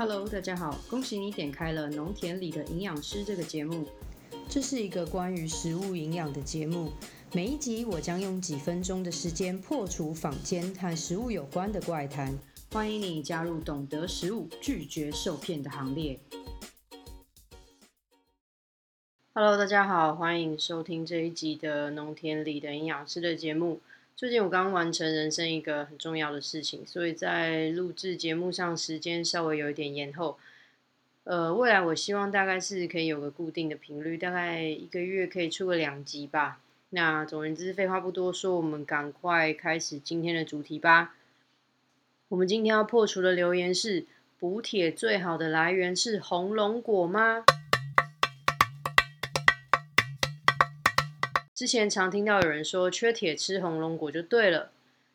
Hello，大家好，恭喜你点开了《农田里的营养师》这个节目。这是一个关于食物营养的节目，每一集我将用几分钟的时间破除坊间和食物有关的怪谈。欢迎你加入懂得食物、拒绝受骗的行列。Hello，大家好，欢迎收听这一集的《农田里的营养师》的节目。最近我刚完成人生一个很重要的事情，所以在录制节目上时间稍微有一点延后。呃，未来我希望大概是可以有个固定的频率，大概一个月可以出个两集吧。那总而言之，废话不多说，我们赶快开始今天的主题吧。我们今天要破除的留言是：补铁最好的来源是红龙果吗？之前常听到有人说缺铁吃红龙果就对了，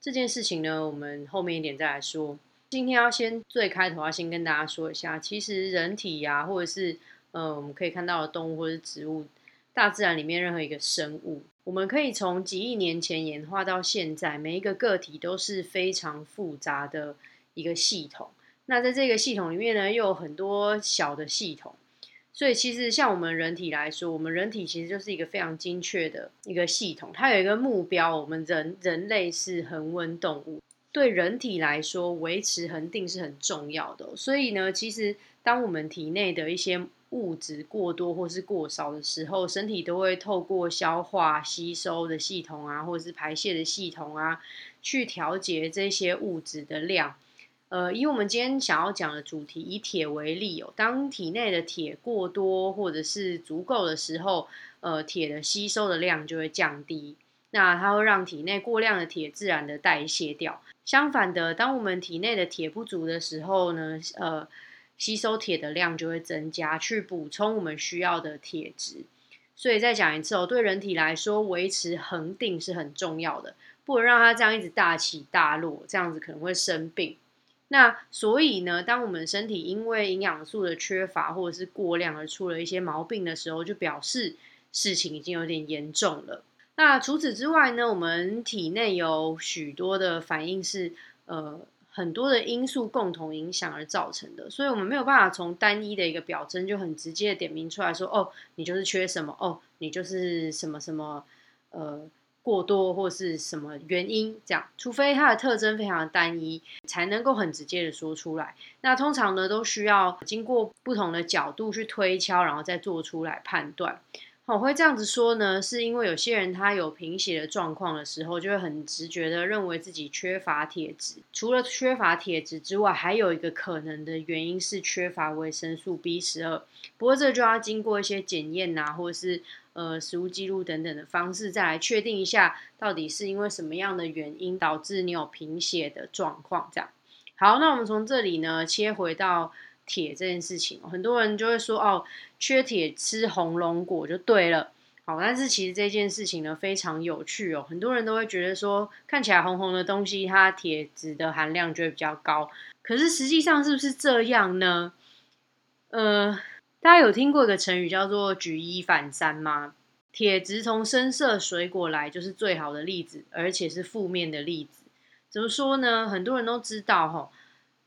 这件事情呢，我们后面一点再来说。今天要先最开头要先跟大家说一下，其实人体呀，或者是呃我们可以看到的动物或者是植物，大自然里面任何一个生物，我们可以从几亿年前演化到现在，每一个个体都是非常复杂的一个系统。那在这个系统里面呢，又有很多小的系统。所以其实像我们人体来说，我们人体其实就是一个非常精确的一个系统，它有一个目标。我们人人类是恒温动物，对人体来说，维持恒定是很重要的。所以呢，其实当我们体内的一些物质过多或是过少的时候，身体都会透过消化吸收的系统啊，或者是排泄的系统啊，去调节这些物质的量。呃，以我们今天想要讲的主题，以铁为例哦，当体内的铁过多或者是足够的时候，呃，铁的吸收的量就会降低，那它会让体内过量的铁自然的代谢掉。相反的，当我们体内的铁不足的时候呢，呃，吸收铁的量就会增加，去补充我们需要的铁质。所以再讲一次哦，对人体来说，维持恒定是很重要的，不能让它这样一直大起大落，这样子可能会生病。那所以呢，当我们身体因为营养素的缺乏或者是过量而出了一些毛病的时候，就表示事情已经有点严重了。那除此之外呢，我们体内有许多的反应是呃很多的因素共同影响而造成的，所以我们没有办法从单一的一个表征就很直接的点名出来说，哦，你就是缺什么，哦，你就是什么什么，呃。过多或是什么原因，这样，除非它的特征非常单一，才能够很直接的说出来。那通常呢，都需要经过不同的角度去推敲，然后再做出来判断。我会这样子说呢，是因为有些人他有贫血的状况的时候，就会很直觉的认为自己缺乏铁质。除了缺乏铁质之外，还有一个可能的原因是缺乏维生素 B 十二。不过这就要经过一些检验呐，或者是呃食物记录等等的方式，再来确定一下到底是因为什么样的原因导致你有贫血的状况。这样好，那我们从这里呢切回到。铁这件事情，很多人就会说哦，缺铁吃红龙果就对了。好，但是其实这件事情呢非常有趣哦，很多人都会觉得说，看起来红红的东西，它铁质的含量就会比较高。可是实际上是不是这样呢？呃，大家有听过一个成语叫做举一反三吗？铁质从深色水果来就是最好的例子，而且是负面的例子。怎么说呢？很多人都知道哈，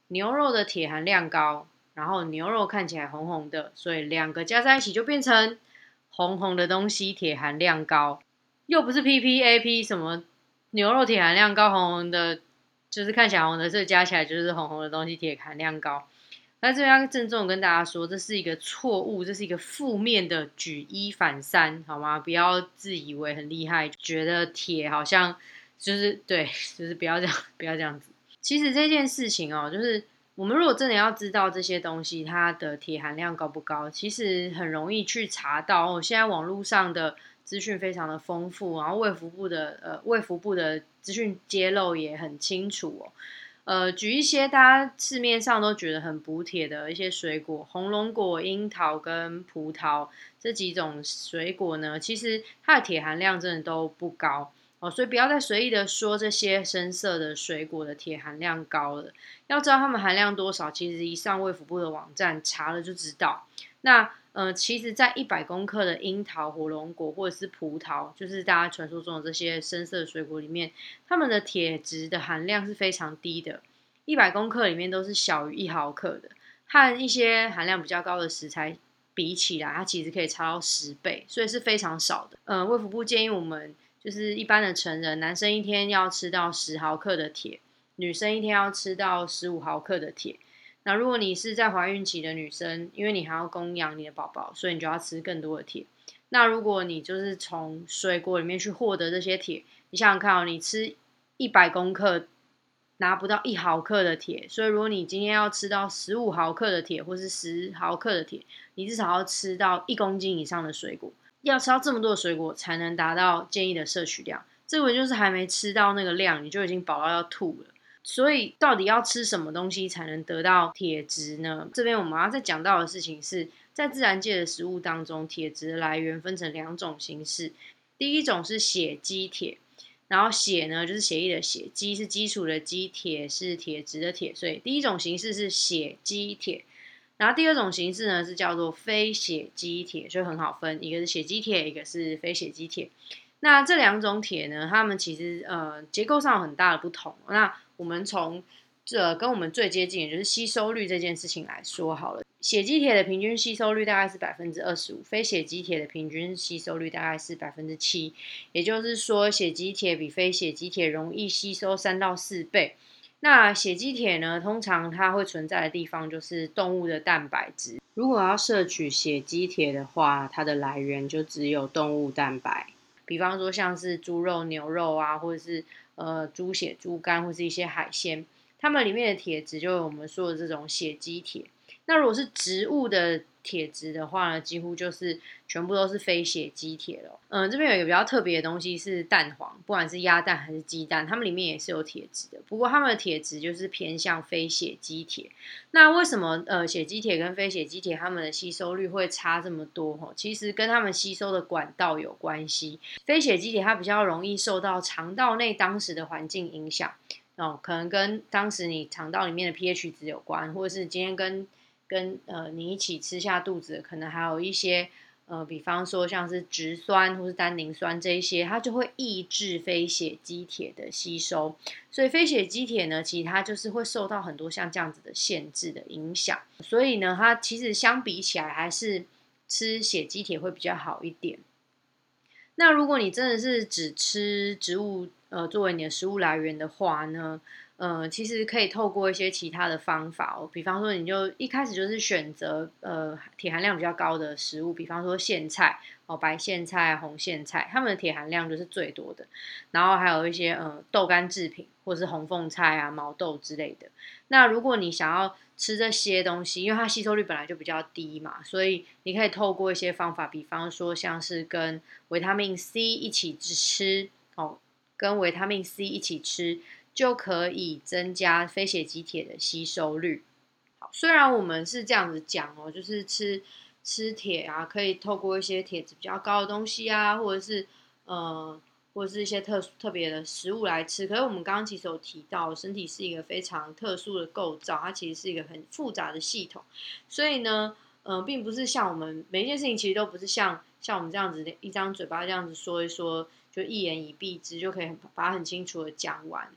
牛肉的铁含量高。然后牛肉看起来红红的，所以两个加在一起就变成红红的东西，铁含量高，又不是 P P A P 什么牛肉铁含量高，红红的，就是看起来红的，这加起来就是红红的东西，铁含量高。那这边郑重跟大家说，这是一个错误，这是一个负面的举一反三，好吗？不要自以为很厉害，觉得铁好像就是对，就是不要这样，不要这样子。其实这件事情哦，就是。我们如果真的要知道这些东西它的铁含量高不高，其实很容易去查到。哦，现在网络上的资讯非常的丰富，然后卫福部的呃卫福部的资讯揭露也很清楚哦。呃，举一些大家市面上都觉得很补铁的一些水果，红龙果、樱桃跟葡萄这几种水果呢，其实它的铁含量真的都不高。哦，所以不要再随意的说这些深色的水果的铁含量高了。要知道它们含量多少，其实一上卫福部的网站查了就知道。那呃，其实，在一百公克的樱桃、火龙果或者是葡萄，就是大家传说中的这些深色水果里面，它们的铁质的含量是非常低的，一百公克里面都是小于一毫克的。和一些含量比较高的食材比起来，它其实可以差到十倍，所以是非常少的。嗯，卫福部建议我们就是一般的成人，男生一天要吃到十毫克的铁，女生一天要吃到十五毫克的铁。那如果你是在怀孕期的女生，因为你还要供养你的宝宝，所以你就要吃更多的铁。那如果你就是从水果里面去获得这些铁，你想想看哦，你吃一百公克拿不到一毫克的铁，所以如果你今天要吃到十五毫克的铁，或是十毫克的铁，你至少要吃到一公斤以上的水果，要吃到这么多的水果才能达到建议的摄取量。这个就是还没吃到那个量，你就已经饱到要吐了。所以，到底要吃什么东西才能得到铁质呢？这边我们要再讲到的事情是，在自然界的食物当中，铁质的来源分成两种形式。第一种是血基铁，然后血呢就是血液的血，基是基础的基，铁是铁质的铁，所以第一种形式是血基铁。然后第二种形式呢是叫做非血基铁，就很好分，一个是血肌铁，一个是非血肌铁。那这两种铁呢，它们其实呃结构上有很大的不同。那我们从这跟我们最接近，也就是吸收率这件事情来说好了。血肌铁的平均吸收率大概是百分之二十五，非血肌铁的平均吸收率大概是百分之七。也就是说，血肌铁比非血肌铁容易吸收三到四倍。那血肌铁呢，通常它会存在的地方就是动物的蛋白质。如果要摄取血肌铁的话，它的来源就只有动物蛋白。比方说像是猪肉、牛肉啊，或者是呃猪血、猪肝，或是一些海鲜，它们里面的铁质就有我们说的这种血肌铁。那如果是植物的，铁质的话呢，几乎就是全部都是非血基铁了。嗯，这边有一个比较特别的东西是蛋黄，不管是鸭蛋还是鸡蛋，它们里面也是有铁质的。不过它们的铁质就是偏向非血基铁。那为什么呃血基铁跟非血基铁它们的吸收率会差这么多？哈，其实跟它们吸收的管道有关系。非血基铁它比较容易受到肠道内当时的环境影响哦，可能跟当时你肠道里面的 pH 值有关，或者是今天跟跟呃你一起吃下肚子，可能还有一些呃，比方说像是植酸或是单宁酸这一些，它就会抑制非血肌铁的吸收。所以非血肌铁呢，其实它就是会受到很多像这样子的限制的影响。所以呢，它其实相比起来，还是吃血肌铁会比较好一点。那如果你真的是只吃植物呃作为你的食物来源的话呢？呃，其实可以透过一些其他的方法哦，比方说，你就一开始就是选择呃铁含量比较高的食物，比方说苋菜哦，白苋菜、红苋菜，它们的铁含量就是最多的。然后还有一些呃豆干制品，或是红凤菜啊、毛豆之类的。那如果你想要吃这些东西，因为它吸收率本来就比较低嘛，所以你可以透过一些方法，比方说像是跟维他命 C 一起吃哦，跟维他命 C 一起吃。就可以增加非血基铁的吸收率。好，虽然我们是这样子讲哦，就是吃吃铁啊，可以透过一些铁质比较高的东西啊，或者是呃，或者是一些特殊特别的食物来吃。可是我们刚刚其实有提到，身体是一个非常特殊的构造，它其实是一个很复杂的系统。所以呢，嗯，并不是像我们每一件事情，其实都不是像像我们这样子的一张嘴巴这样子说一说，就一言以蔽之，就可以把它很清楚的讲完。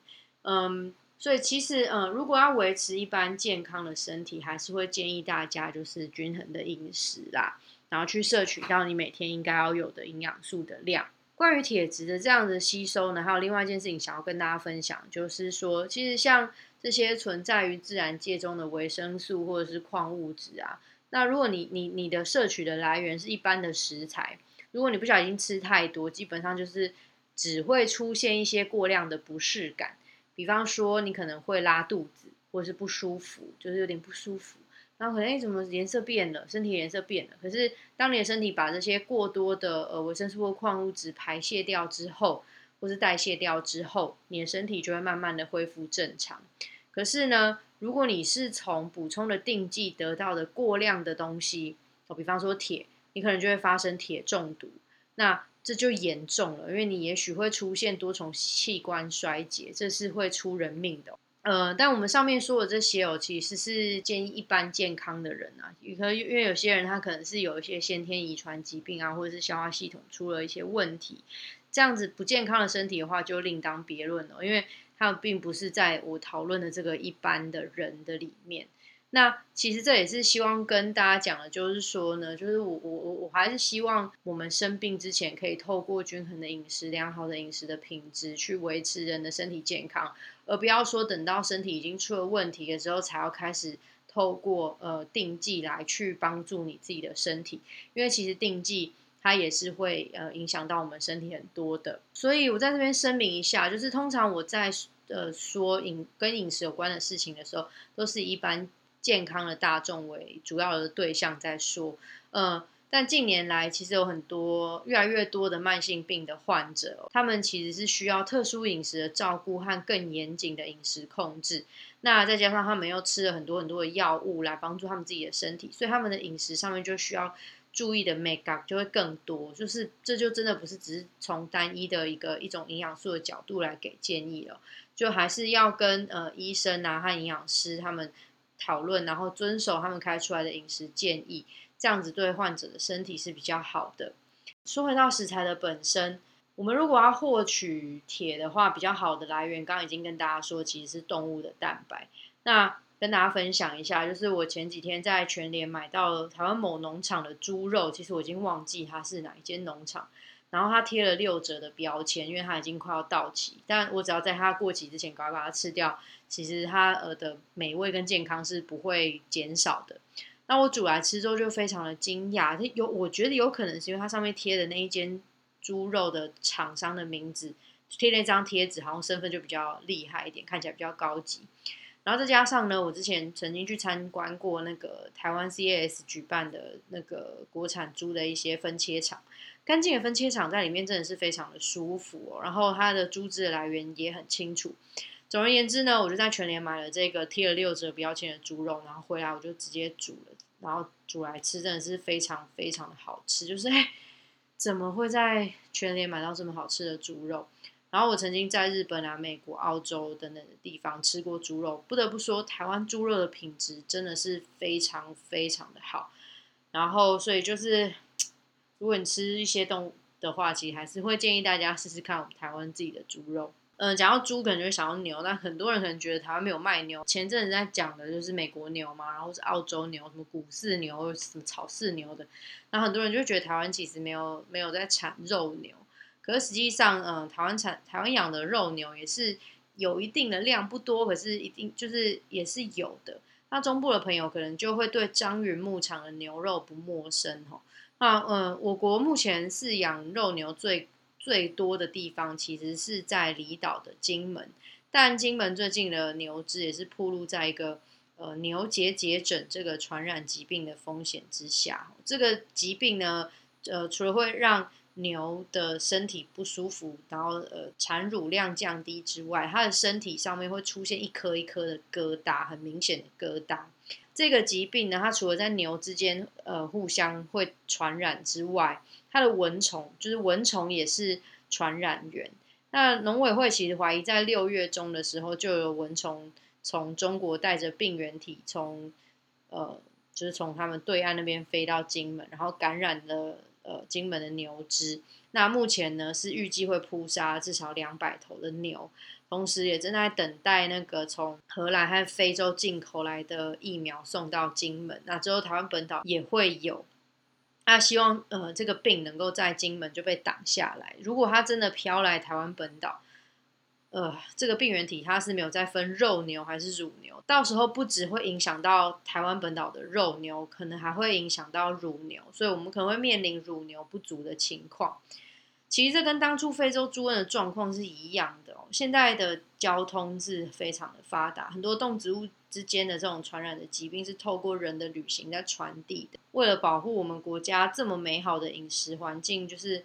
嗯，所以其实，嗯，如果要维持一般健康的身体，还是会建议大家就是均衡的饮食啦，然后去摄取到你每天应该要有的营养素的量。关于铁质的这样的吸收呢，还有另外一件事情想要跟大家分享，就是说，其实像这些存在于自然界中的维生素或者是矿物质啊，那如果你你你的摄取的来源是一般的食材，如果你不小心吃太多，基本上就是只会出现一些过量的不适感。比方说，你可能会拉肚子，或者是不舒服，就是有点不舒服，然后可能哎，怎么颜色变了，身体颜色变了。可是，当你的身体把这些过多的呃维生素或矿物质排泄掉之后，或是代谢掉之后，你的身体就会慢慢的恢复正常。可是呢，如果你是从补充的定剂得到的过量的东西，哦，比方说铁，你可能就会发生铁中毒。那这就严重了，因为你也许会出现多重器官衰竭，这是会出人命的。呃，但我们上面说的这些哦，其实是建议一般健康的人啊，可能因为有些人他可能是有一些先天遗传疾病啊，或者是消化系统出了一些问题，这样子不健康的身体的话，就另当别论了，因为他并不是在我讨论的这个一般的人的里面。那其实这也是希望跟大家讲的，就是说呢，就是我我我我还是希望我们生病之前，可以透过均衡的饮食、良好的饮食的品质，去维持人的身体健康，而不要说等到身体已经出了问题的时候，才要开始透过呃定剂来去帮助你自己的身体，因为其实定剂它也是会呃影响到我们身体很多的。所以我在这边声明一下，就是通常我在呃说饮跟饮食有关的事情的时候，都是一般。健康的大众为主要的对象在说，嗯，但近年来其实有很多越来越多的慢性病的患者，他们其实是需要特殊饮食的照顾和更严谨的饮食控制。那再加上他们又吃了很多很多的药物来帮助他们自己的身体，所以他们的饮食上面就需要注意的 make up 就会更多。就是这就真的不是只是从单一的一个一种营养素的角度来给建议了，就还是要跟呃医生啊和营养师他们。讨论，然后遵守他们开出来的饮食建议，这样子对患者的身体是比较好的。说回到食材的本身，我们如果要获取铁的话，比较好的来源，刚刚已经跟大家说，其实是动物的蛋白。那跟大家分享一下，就是我前几天在全联买到台湾某农场的猪肉，其实我已经忘记它是哪一间农场。然后它贴了六折的标签，因为它已经快要到期。但我只要在它过期之前赶快把它吃掉，其实它呃的美味跟健康是不会减少的。那我煮来吃之后就非常的惊讶，有我觉得有可能是因为它上面贴的那一间猪肉的厂商的名字贴那张贴纸，好像身份就比较厉害一点，看起来比较高级。然后再加上呢，我之前曾经去参观过那个台湾 CAS 举办的那个国产猪的一些分切厂。干净的分切厂在里面真的是非常的舒服哦，然后它的猪脂的来源也很清楚。总而言之呢，我就在全联买了这个贴了六折标签的猪肉，然后回来我就直接煮了，然后煮来吃真的是非常非常的好吃。就是 哎，怎么会在全联买到这么好吃的猪肉？然后我曾经在日本啊、美国、澳洲等等的地方吃过猪肉，不得不说台湾猪肉的品质真的是非常非常的好。然后所以就是。如果你吃一些动物的话，其实还是会建议大家试试看我们台湾自己的猪肉。嗯，讲到猪，可能就会想到牛，但很多人可能觉得台湾没有卖牛。前阵子在讲的就是美国牛嘛，然后是澳洲牛，什么古饲牛、什么草饲牛的。那很多人就觉得台湾其实没有没有在产肉牛，可是实际上，嗯，台湾产台湾养的肉牛也是有一定的量，不多，可是一定就是也是有的。那中部的朋友可能就会对张云牧场的牛肉不陌生哈。那嗯，我国目前饲养肉牛最最多的地方，其实是在离岛的金门。但金门最近的牛只也是暴露在一个呃牛结节疹这个传染疾病的风险之下。这个疾病呢，呃，除了会让牛的身体不舒服，然后呃产乳量降低之外，它的身体上面会出现一颗一颗的疙瘩，很明显的疙瘩。这个疾病呢，它除了在牛之间呃互相会传染之外，它的蚊虫就是蚊虫也是传染源。那农委会其实怀疑在六月中的时候，就有蚊虫从中国带着病原体从呃就是从他们对岸那边飞到金门，然后感染了。呃，金门的牛只，那目前呢是预计会扑杀至少两百头的牛，同时也正在等待那个从荷兰和非洲进口来的疫苗送到金门，那之后台湾本岛也会有。那希望呃这个病能够在金门就被挡下来，如果它真的飘来台湾本岛。呃，这个病原体它是没有再分肉牛还是乳牛，到时候不只会影响到台湾本岛的肉牛，可能还会影响到乳牛，所以我们可能会面临乳牛不足的情况。其实这跟当初非洲猪瘟的状况是一样的哦。现在的交通是非常的发达，很多动植物之间的这种传染的疾病是透过人的旅行在传递的。为了保护我们国家这么美好的饮食环境，就是。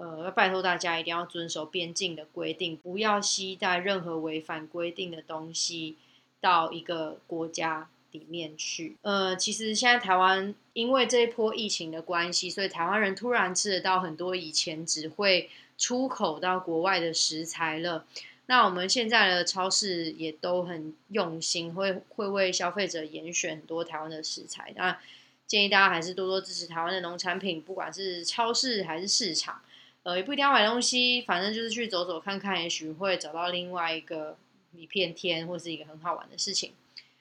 呃，要拜托大家一定要遵守边境的规定，不要携带任何违反规定的东西到一个国家里面去。呃，其实现在台湾因为这一波疫情的关系，所以台湾人突然吃得到很多以前只会出口到国外的食材了。那我们现在的超市也都很用心，会会为消费者严选很多台湾的食材。那建议大家还是多多支持台湾的农产品，不管是超市还是市场。呃，也不一定要买东西，反正就是去走走看看，也许会找到另外一个一片天，或是一个很好玩的事情。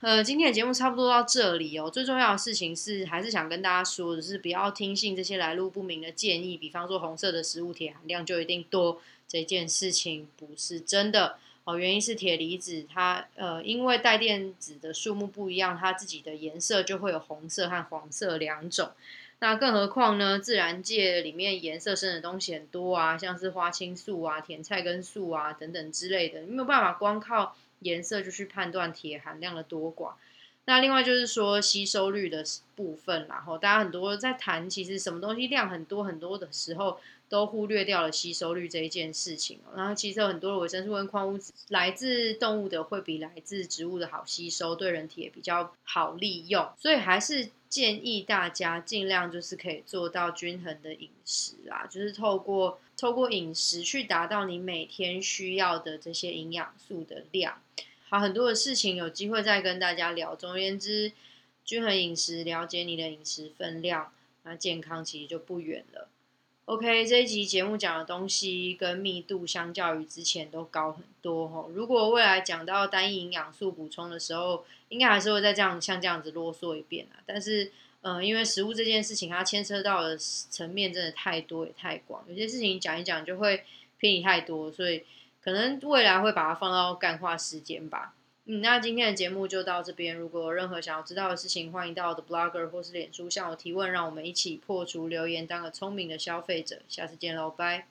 呃，今天的节目差不多到这里哦。最重要的事情是，还是想跟大家说的是，不要听信这些来路不明的建议。比方说，红色的食物铁含量就一定多，这件事情不是真的哦。原因是铁离子它呃，因为带电子的数目不一样，它自己的颜色就会有红色和黄色两种。那更何况呢？自然界里面颜色深的东西很多啊，像是花青素啊、甜菜根素啊等等之类的，你没有办法光靠。颜色就去判断铁含量的多寡，那另外就是说吸收率的部分，然后大家很多在谈，其实什么东西量很多很多的时候，都忽略掉了吸收率这一件事情。然后其实有很多的维生素跟矿物质来自动物的会比来自植物的好吸收，对人体也比较好利用。所以还是建议大家尽量就是可以做到均衡的饮食啦，就是透过透过饮食去达到你每天需要的这些营养素的量。好，很多的事情有机会再跟大家聊。总而言之，均衡饮食，了解你的饮食分量，那健康其实就不远了。OK，这一集节目讲的东西跟密度相较于之前都高很多哦。如果未来讲到单一营养素补充的时候，应该还是会再这样像这样子啰嗦一遍啊。但是，嗯，因为食物这件事情，它牵涉到的层面真的太多也太广，有些事情讲一讲就会偏离太多，所以。可能未来会把它放到干化时间吧。嗯，那今天的节目就到这边。如果有任何想要知道的事情，欢迎到我的 Blogger 或是脸书向我提问，让我们一起破除留言，当个聪明的消费者。下次见喽，拜。